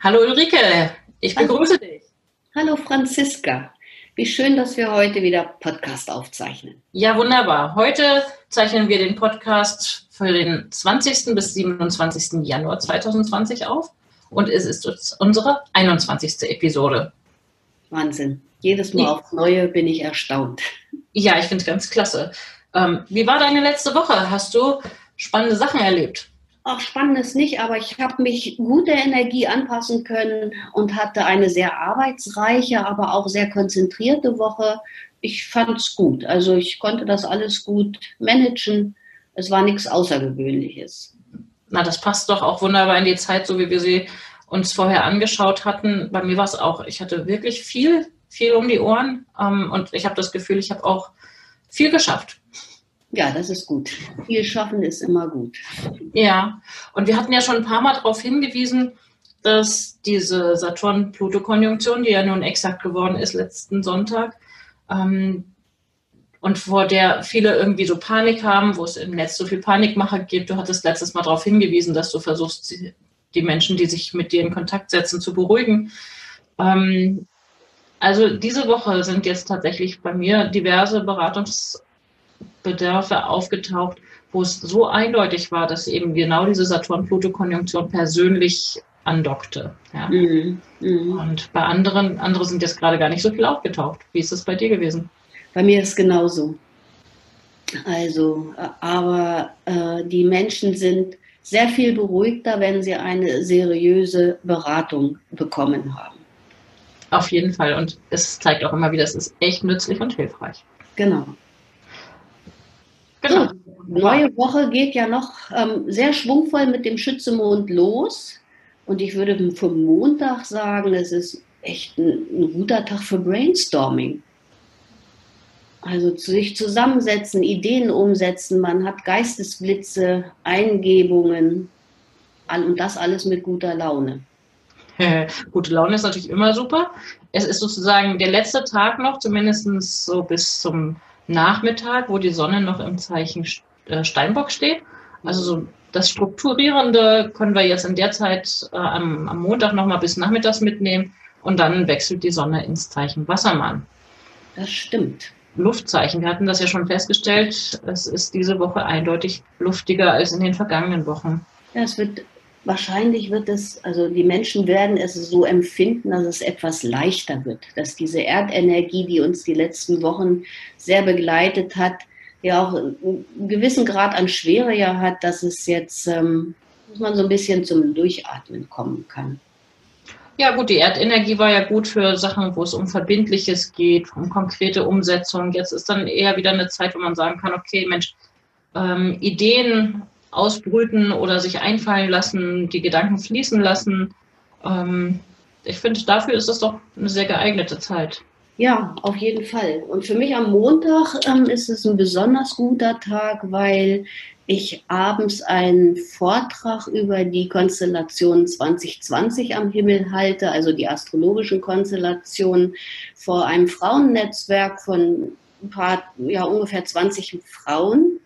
Hallo Ulrike, ich begrüße Hallo. dich. Hallo Franziska. Wie schön, dass wir heute wieder Podcast aufzeichnen. Ja, wunderbar. Heute zeichnen wir den Podcast für den 20. bis 27. Januar 2020 auf und es ist unsere 21. Episode. Wahnsinn. Jedes Mal aufs Neue bin ich erstaunt. Ja, ich finde es ganz klasse. Ähm, wie war deine letzte Woche? Hast du spannende Sachen erlebt? Auch spannendes nicht, aber ich habe mich gut der Energie anpassen können und hatte eine sehr arbeitsreiche, aber auch sehr konzentrierte Woche. Ich fand es gut. Also ich konnte das alles gut managen. Es war nichts Außergewöhnliches. Na, das passt doch auch wunderbar in die Zeit, so wie wir sie uns vorher angeschaut hatten. Bei mir war es auch, ich hatte wirklich viel, viel um die Ohren ähm, und ich habe das Gefühl, ich habe auch viel geschafft. Ja, das ist gut. Viel schaffen ist immer gut. Ja, und wir hatten ja schon ein paar Mal darauf hingewiesen, dass diese Saturn-Pluto-Konjunktion, die ja nun exakt geworden ist letzten Sonntag, ähm, und vor der viele irgendwie so Panik haben, wo es im Netz so viel Panikmacher gibt. Du hattest letztes Mal darauf hingewiesen, dass du versuchst, die Menschen, die sich mit dir in Kontakt setzen, zu beruhigen. Ähm, also diese Woche sind jetzt tatsächlich bei mir diverse Beratungs- Bedarfe aufgetaucht, wo es so eindeutig war, dass eben genau diese Saturn-Pluto-Konjunktion persönlich andockte. Ja. Mhm. Mhm. Und bei anderen, andere sind jetzt gerade gar nicht so viel aufgetaucht. Wie ist es bei dir gewesen? Bei mir ist es genauso. Also, aber äh, die Menschen sind sehr viel beruhigter, wenn sie eine seriöse Beratung bekommen haben. Auf jeden Fall. Und es zeigt auch immer wieder, es ist echt nützlich und hilfreich. Genau. Genau. So, neue Woche geht ja noch ähm, sehr schwungvoll mit dem Schützemond los. Und ich würde vom Montag sagen, es ist echt ein, ein guter Tag für Brainstorming. Also sich zusammensetzen, Ideen umsetzen, man hat Geistesblitze, Eingebungen und das alles mit guter Laune. Gute Laune ist natürlich immer super. Es ist sozusagen der letzte Tag noch, zumindest so bis zum Nachmittag, wo die Sonne noch im Zeichen äh, Steinbock steht. Also so das Strukturierende können wir jetzt in der Zeit äh, am, am Montag nochmal bis nachmittags mitnehmen und dann wechselt die Sonne ins Zeichen Wassermann. Das stimmt. Luftzeichen. Wir hatten das ja schon festgestellt. Es ist diese Woche eindeutig luftiger als in den vergangenen Wochen. Ja, es wird wahrscheinlich wird es, also die Menschen werden es so empfinden, dass es etwas leichter wird, dass diese Erdenergie, die uns die letzten Wochen sehr begleitet hat, ja auch einen gewissen Grad an Schwere ja hat, dass es jetzt, ähm, dass man so ein bisschen zum Durchatmen kommen kann. Ja gut, die Erdenergie war ja gut für Sachen, wo es um Verbindliches geht, um konkrete Umsetzung. Jetzt ist dann eher wieder eine Zeit, wo man sagen kann, okay, Mensch, ähm, Ideen ausbrüten oder sich einfallen lassen, die Gedanken fließen lassen. Ähm, ich finde, dafür ist das doch eine sehr geeignete Zeit. Ja, auf jeden Fall. Und für mich am Montag ähm, ist es ein besonders guter Tag, weil ich abends einen Vortrag über die Konstellation 2020 am Himmel halte, also die astrologischen Konstellationen vor einem Frauennetzwerk von ein paar, ja, ungefähr 20 Frauen.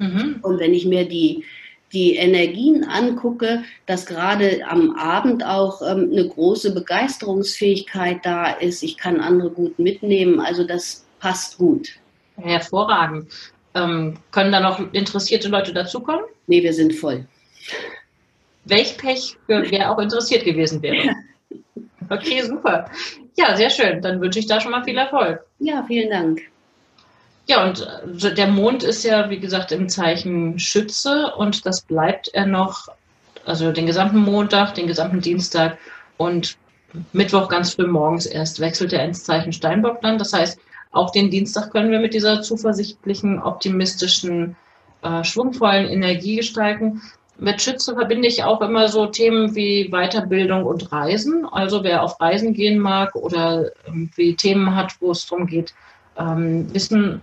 Mhm. Und wenn ich mir die, die Energien angucke, dass gerade am Abend auch ähm, eine große Begeisterungsfähigkeit da ist. Ich kann andere gut mitnehmen. Also das passt gut. Hervorragend. Ähm, können da noch interessierte Leute dazukommen? Nee, wir sind voll. Welch Pech, wer auch interessiert gewesen wäre. Okay, super. Ja, sehr schön. Dann wünsche ich da schon mal viel Erfolg. Ja, vielen Dank. Ja, und äh, der Mond ist ja, wie gesagt, im Zeichen Schütze und das bleibt er noch, also den gesamten Montag, den gesamten Dienstag und Mittwoch ganz früh morgens erst wechselt er ins Zeichen Steinbock dann. Das heißt, auch den Dienstag können wir mit dieser zuversichtlichen, optimistischen, äh, schwungvollen Energie gestalten. Mit Schütze verbinde ich auch immer so Themen wie Weiterbildung und Reisen. Also wer auf Reisen gehen mag oder irgendwie Themen hat, wo es darum geht, ähm, Wissen,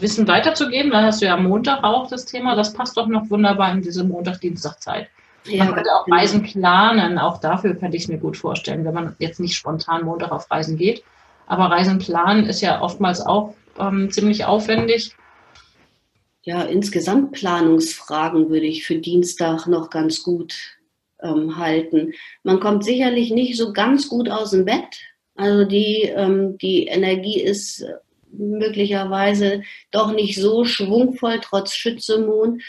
Wissen weiterzugeben, da hast du ja am Montag auch das Thema. Das passt doch noch wunderbar in diese Montag-Dienstag-Zeit. Ja, man könnte auch. Reisen planen. Auch dafür könnte ich es mir gut vorstellen, wenn man jetzt nicht spontan Montag auf Reisen geht. Aber Reisen planen ist ja oftmals auch ähm, ziemlich aufwendig ja, insgesamt Planungsfragen würde ich für Dienstag noch ganz gut ähm, halten. Man kommt sicherlich nicht so ganz gut aus dem Bett. Also die, ähm, die Energie ist möglicherweise doch nicht so schwungvoll, trotz Schützemond.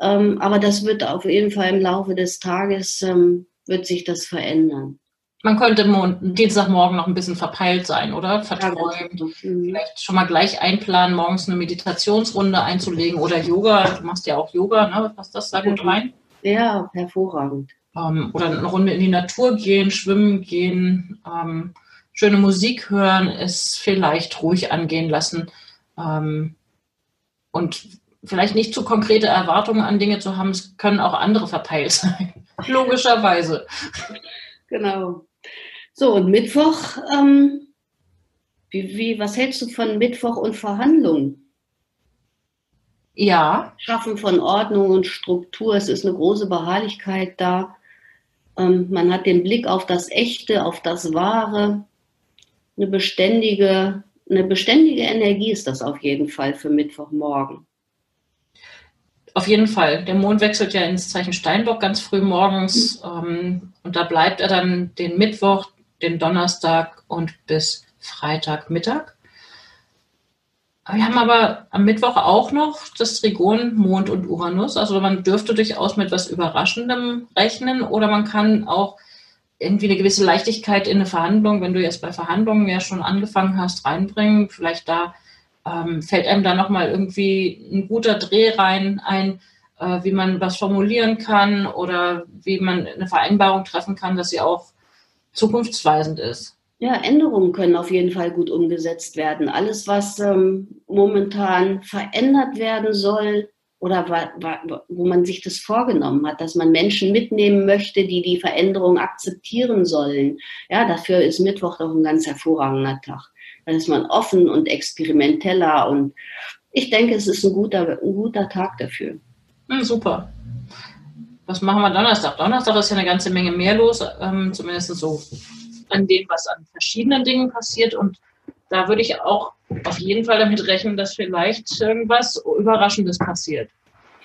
Ähm, aber das wird auf jeden Fall im Laufe des Tages, ähm, wird sich das verändern. Man könnte Dienstagmorgen noch ein bisschen verpeilt sein, oder? Verträumt. Ja, mhm. Vielleicht schon mal gleich einplanen, morgens eine Meditationsrunde einzulegen oder Yoga. Du machst ja auch Yoga, ne? Passt das da gut rein? Ja, hervorragend. Ähm, oder eine Runde in die Natur gehen, schwimmen gehen, ähm, schöne Musik hören, es vielleicht ruhig angehen lassen ähm, und vielleicht nicht zu konkrete Erwartungen an Dinge zu haben. Es können auch andere verpeilt sein. Logischerweise. Genau. So, und Mittwoch, ähm, wie, wie, was hältst du von Mittwoch und Verhandlungen? Ja. Schaffen von Ordnung und Struktur. Es ist eine große Beharrlichkeit da. Ähm, man hat den Blick auf das Echte, auf das Wahre. Eine beständige, eine beständige Energie ist das auf jeden Fall für Mittwochmorgen. Auf jeden Fall. Der Mond wechselt ja ins Zeichen Steinbock ganz früh morgens. Mhm. Ähm, und da bleibt er dann den Mittwoch, den Donnerstag und bis Freitagmittag. Wir haben aber am Mittwoch auch noch das Trigon Mond und Uranus. Also man dürfte durchaus mit etwas Überraschendem rechnen oder man kann auch irgendwie eine gewisse Leichtigkeit in eine Verhandlung, wenn du jetzt bei Verhandlungen ja schon angefangen hast, reinbringen. Vielleicht da ähm, fällt einem da nochmal irgendwie ein guter Dreh rein ein, äh, wie man was formulieren kann oder wie man eine Vereinbarung treffen kann, dass sie auch zukunftsweisend ist. Ja, Änderungen können auf jeden Fall gut umgesetzt werden. Alles, was ähm, momentan verändert werden soll oder wo man sich das vorgenommen hat, dass man Menschen mitnehmen möchte, die die Veränderung akzeptieren sollen. Ja, dafür ist Mittwoch doch ein ganz hervorragender Tag. Dann ist man offen und experimenteller und ich denke, es ist ein guter, ein guter Tag dafür. Hm, super. Was machen wir Donnerstag? Donnerstag ist ja eine ganze Menge mehr los, ähm, zumindest so an dem, was an verschiedenen Dingen passiert. Und da würde ich auch auf jeden Fall damit rechnen, dass vielleicht irgendwas Überraschendes passiert.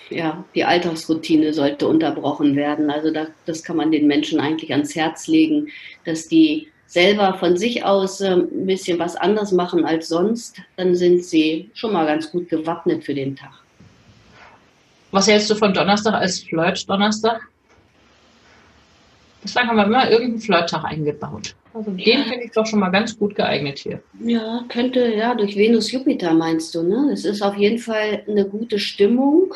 Ja, die Alltagsroutine sollte unterbrochen werden. Also da, das kann man den Menschen eigentlich ans Herz legen, dass die selber von sich aus äh, ein bisschen was anders machen als sonst. Dann sind sie schon mal ganz gut gewappnet für den Tag. Was hältst du von Donnerstag als Flirt-Donnerstag? Bislang haben wir immer irgendeinen Flirt-Tag eingebaut. Also den finde ich doch schon mal ganz gut geeignet hier. Ja, könnte, ja, durch Venus-Jupiter meinst du, ne? Es ist auf jeden Fall eine gute Stimmung.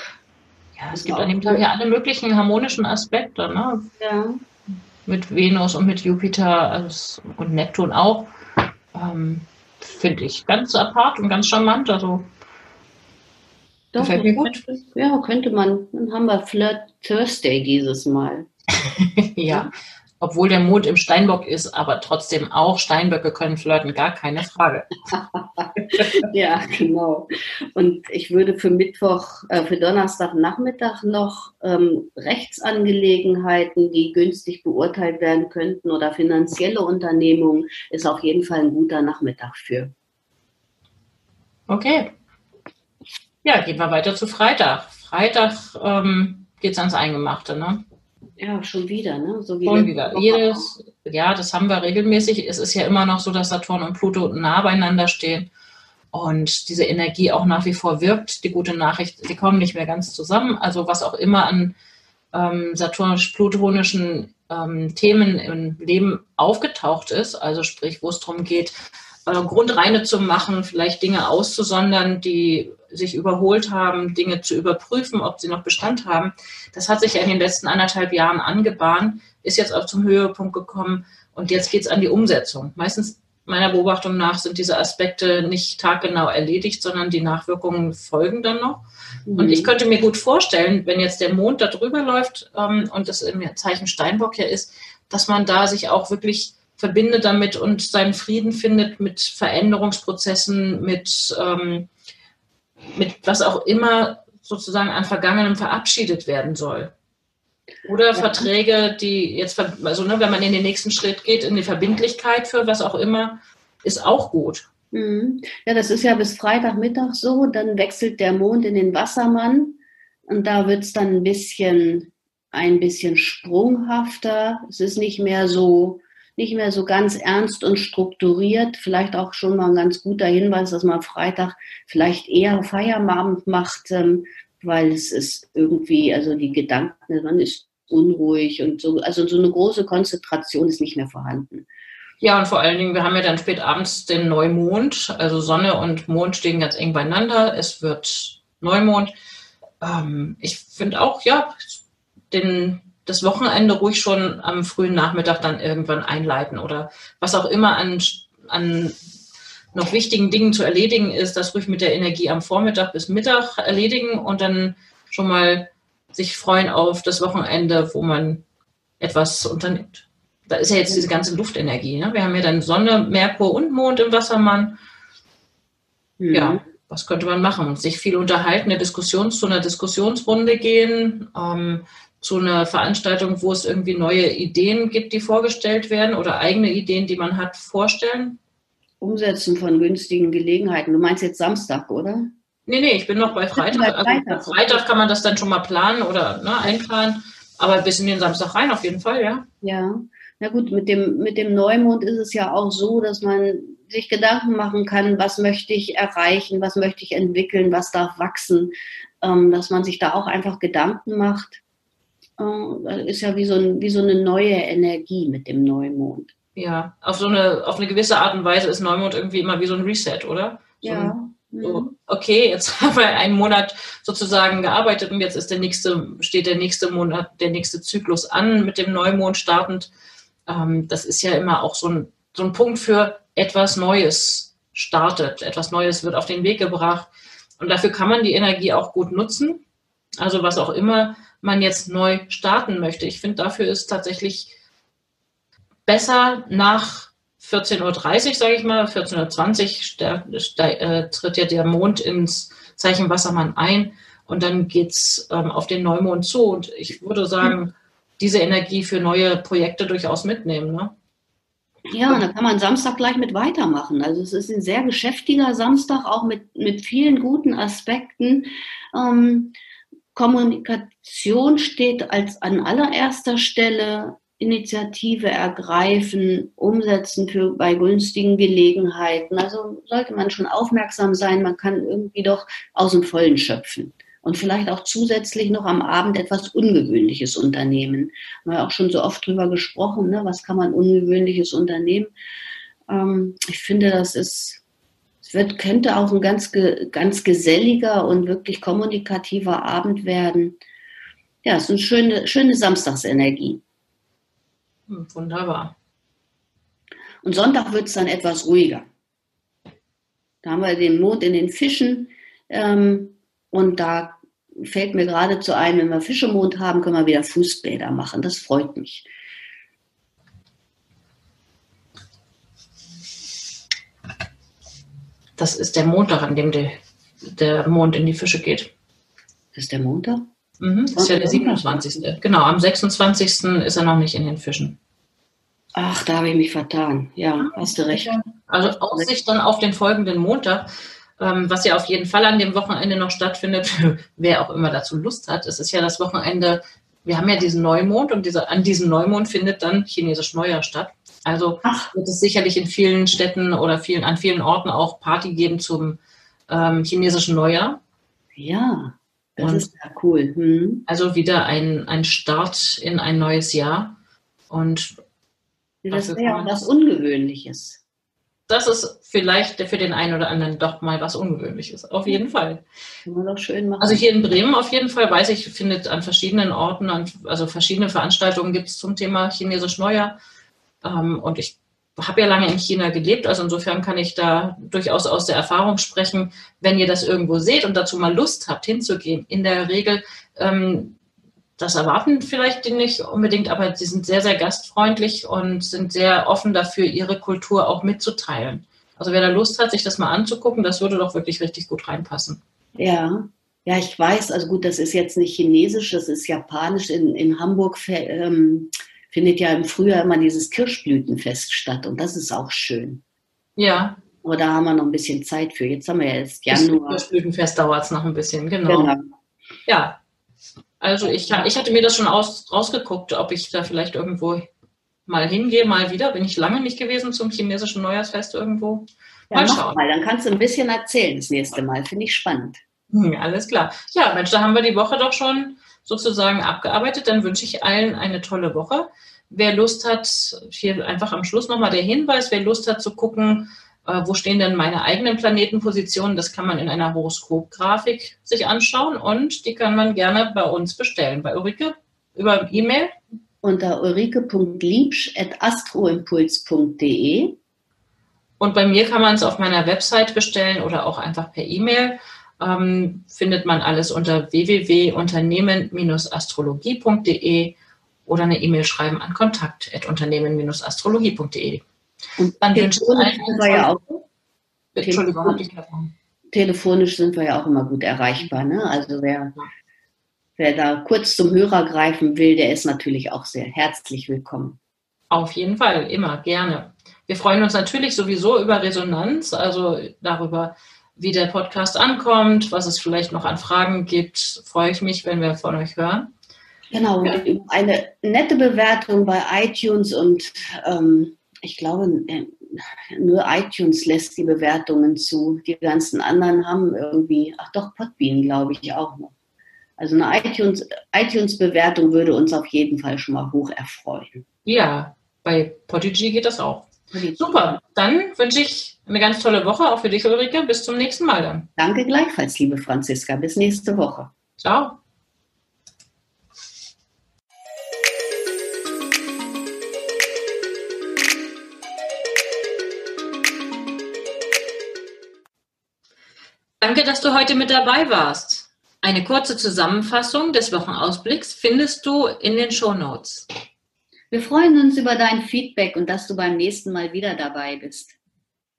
Ja, es gibt an dem Tag ja alle möglichen harmonischen Aspekte, ne? Ja. Mit Venus und mit Jupiter und Neptun auch. Ähm, finde ich ganz apart und ganz charmant. Also doch, gefällt mir gut. Ja, könnte man. Dann haben wir Flirt Thursday dieses Mal. ja, obwohl der Mond im Steinbock ist, aber trotzdem auch Steinböcke können flirten, gar keine Frage. ja, genau. Und ich würde für Mittwoch, äh, für Donnerstagnachmittag noch ähm, Rechtsangelegenheiten, die günstig beurteilt werden könnten oder finanzielle Unternehmungen, ist auf jeden Fall ein guter Nachmittag für. Okay. Ja, gehen wir weiter zu Freitag. Freitag ähm, geht es ans Eingemachte, ne? Ja, schon wieder, ne? So wie schon wieder. Jedes, ja, das haben wir regelmäßig. Es ist ja immer noch so, dass Saturn und Pluto nah beieinander stehen und diese Energie auch nach wie vor wirkt. Die gute Nachricht, die kommen nicht mehr ganz zusammen. Also was auch immer an ähm, saturnisch-plutonischen ähm, Themen im Leben aufgetaucht ist, also sprich, wo es darum geht, äh, Grundreine zu machen, vielleicht Dinge auszusondern, die sich überholt haben, Dinge zu überprüfen, ob sie noch Bestand haben. Das hat sich ja in den letzten anderthalb Jahren angebahnt, ist jetzt auch zum Höhepunkt gekommen und jetzt geht es an die Umsetzung. Meistens meiner Beobachtung nach sind diese Aspekte nicht taggenau erledigt, sondern die Nachwirkungen folgen dann noch. Mhm. Und ich könnte mir gut vorstellen, wenn jetzt der Mond da drüber läuft ähm, und das im Zeichen Steinbock ja ist, dass man da sich auch wirklich verbindet damit und seinen Frieden findet mit Veränderungsprozessen, mit, ähm, mit was auch immer sozusagen an Vergangenem verabschiedet werden soll. Oder ja. Verträge, die jetzt, also ne, wenn man in den nächsten Schritt geht, in die Verbindlichkeit für was auch immer, ist auch gut. Mhm. Ja, das ist ja bis Freitagmittag so. Dann wechselt der Mond in den Wassermann und da wird es dann ein bisschen, ein bisschen sprunghafter. Es ist nicht mehr so, nicht mehr so ganz ernst und strukturiert. Vielleicht auch schon mal ein ganz guter Hinweis, dass man Freitag vielleicht eher Feierabend macht, ähm, weil es ist irgendwie, also die Gedanken, man ist unruhig und so, also so eine große Konzentration ist nicht mehr vorhanden. Ja, und vor allen Dingen, wir haben ja dann spät abends den Neumond, also Sonne und Mond stehen ganz eng beieinander. Es wird Neumond. Ähm, ich finde auch, ja, den, das Wochenende ruhig schon am frühen Nachmittag dann irgendwann einleiten oder was auch immer an, an noch wichtigen Dingen zu erledigen ist, das ruhig mit der Energie am Vormittag bis Mittag erledigen und dann schon mal sich freuen auf das Wochenende, wo man etwas unternimmt. Da ist ja jetzt diese ganze Luftenergie. Ne? Wir haben ja dann Sonne, Merkur und Mond im Wassermann. Mhm. Ja, was könnte man machen? Sich viel unterhalten, eine Diskussion zu einer Diskussionsrunde gehen, ähm, zu einer Veranstaltung, wo es irgendwie neue Ideen gibt, die vorgestellt werden oder eigene Ideen, die man hat, vorstellen. Umsetzen von günstigen Gelegenheiten. Du meinst jetzt Samstag, oder? Nee, nee, ich bin noch bei Freitag. Also Freitag. Freitag kann man das dann schon mal planen oder ne, einplanen. Aber bis in den Samstag rein auf jeden Fall, ja. Ja. Na gut, mit dem, mit dem Neumond ist es ja auch so, dass man sich Gedanken machen kann, was möchte ich erreichen, was möchte ich entwickeln, was darf wachsen, ähm, dass man sich da auch einfach Gedanken macht. Äh, ist ja wie so, ein, wie so eine neue Energie mit dem Neumond. Ja, auf so eine, auf eine gewisse Art und Weise ist Neumond irgendwie immer wie so ein Reset, oder? So ja. Ein, so, mhm. okay, jetzt haben wir einen Monat sozusagen gearbeitet und jetzt ist der nächste, steht der nächste Monat, der nächste Zyklus an mit dem Neumond startend. Ähm, das ist ja immer auch so ein, so ein Punkt für etwas Neues startet. Etwas Neues wird auf den Weg gebracht. Und dafür kann man die Energie auch gut nutzen. Also was auch immer man jetzt neu starten möchte. Ich finde, dafür ist tatsächlich besser nach 14.30 Uhr, sage ich mal, 14.20 Uhr äh, tritt ja der Mond ins Zeichen Wassermann ein und dann geht es ähm, auf den Neumond zu. Und ich würde sagen, diese Energie für neue Projekte durchaus mitnehmen. Ne? Ja, und da kann man Samstag gleich mit weitermachen. Also es ist ein sehr geschäftiger Samstag, auch mit, mit vielen guten Aspekten. Ähm, Kommunikation steht als an allererster Stelle. Initiative ergreifen, umsetzen für, bei günstigen Gelegenheiten. Also sollte man schon aufmerksam sein, man kann irgendwie doch aus dem Vollen schöpfen. Und vielleicht auch zusätzlich noch am Abend etwas Ungewöhnliches unternehmen. Wir haben ja auch schon so oft drüber gesprochen, ne? was kann man Ungewöhnliches unternehmen. Ähm, ich finde, das ist, es wird, könnte auch ein ganz, ganz geselliger und wirklich kommunikativer Abend werden. Ja, es ist eine schöne, schöne Samstagsenergie. Hm, wunderbar. Und Sonntag wird es dann etwas ruhiger. Da haben wir den Mond in den Fischen ähm, und da fällt mir geradezu ein, wenn wir Fischemond haben, können wir wieder Fußbäder machen. Das freut mich. Das ist der Montag, an dem der, der Mond in die Fische geht. Das ist der Montag? Mhm, das ist ja der 27. Genau, am 26. ist er noch nicht in den Fischen. Ach, da habe ich mich vertan. Ja, hast du recht. Also Aussicht dann auf den folgenden Montag, ähm, was ja auf jeden Fall an dem Wochenende noch stattfindet, wer auch immer dazu Lust hat. Es ist ja das Wochenende, wir haben ja diesen Neumond und diese, an diesem Neumond findet dann chinesisch Neujahr statt. Also Ach. wird es sicherlich in vielen Städten oder vielen, an vielen Orten auch Party geben zum ähm, chinesischen Neujahr. Ja. Das und ist ja cool. Hm. Also wieder ein, ein Start in ein neues Jahr. Und das wäre ja auch was Ungewöhnliches. das ist vielleicht für den einen oder anderen doch mal was Ungewöhnliches. Auf jeden Fall. Kann man doch schön machen. Also hier in Bremen auf jeden Fall weiß ich, findet an verschiedenen Orten, also verschiedene Veranstaltungen gibt es zum Thema Chinesisch Neujahr. Ähm, und ich habe ja lange in China gelebt, also insofern kann ich da durchaus aus der Erfahrung sprechen, wenn ihr das irgendwo seht und dazu mal Lust habt, hinzugehen. In der Regel ähm, das erwarten vielleicht die nicht unbedingt, aber sie sind sehr, sehr gastfreundlich und sind sehr offen dafür, ihre Kultur auch mitzuteilen. Also wer da Lust hat, sich das mal anzugucken, das würde doch wirklich richtig gut reinpassen. Ja, ja, ich weiß, also gut, das ist jetzt nicht chinesisch, das ist japanisch. In, in Hamburg ähm, findet ja im Frühjahr immer dieses Kirschblütenfest statt und das ist auch schön. Ja. Aber da haben wir noch ein bisschen Zeit für. Jetzt haben wir ja jetzt Januar. Das Kirschblütenfest dauert es noch ein bisschen, genau. genau. Ja, also ich, ich hatte mir das schon aus, rausgeguckt, ob ich da vielleicht irgendwo mal hingehe, mal wieder. Bin ich lange nicht gewesen zum chinesischen Neujahrsfest irgendwo. Mal ja, schauen. Mal, dann kannst du ein bisschen erzählen das nächste Mal. Finde ich spannend. Hm, alles klar. Ja, Mensch, da haben wir die Woche doch schon sozusagen abgearbeitet. Dann wünsche ich allen eine tolle Woche. Wer Lust hat, hier einfach am Schluss nochmal der Hinweis, wer Lust hat zu gucken, äh, wo stehen denn meine eigenen Planetenpositionen? Das kann man in einer Horoskopgrafik sich anschauen und die kann man gerne bei uns bestellen. Bei Ulrike über E-Mail. Unter ulrike.liebsch.astroimpuls.de. Und bei mir kann man es auf meiner Website bestellen oder auch einfach per E-Mail. Ähm, findet man alles unter www.unternehmen-astrologie.de oder eine E-Mail schreiben an kontakt.unternehmen-astrologie.de. Und dann wünsche ich allen ja auch, Entschuldigung, telefonisch sind wir ja auch immer gut erreichbar. Ne? Also wer, wer da kurz zum Hörer greifen will, der ist natürlich auch sehr herzlich willkommen. Auf jeden Fall, immer gerne. Wir freuen uns natürlich sowieso über Resonanz, also darüber, wie der Podcast ankommt, was es vielleicht noch an Fragen gibt. Freue ich mich, wenn wir von euch hören. Genau, ja. eine nette Bewertung bei iTunes und ähm, ich glaube, äh, nur iTunes lässt die Bewertungen zu. Die ganzen anderen haben irgendwie, ach doch, Podbean glaube ich auch noch. Also eine iTunes-Bewertung iTunes würde uns auf jeden Fall schon mal hoch erfreuen. Ja, bei Podigy geht das auch. Super, dann wünsche ich eine ganz tolle Woche, auch für dich, Ulrike. Bis zum nächsten Mal dann. Danke gleichfalls, liebe Franziska. Bis nächste Woche. Ciao. Danke, dass du heute mit dabei warst. Eine kurze Zusammenfassung des Wochenausblicks findest du in den Show Notes. Wir freuen uns über dein Feedback und dass du beim nächsten Mal wieder dabei bist.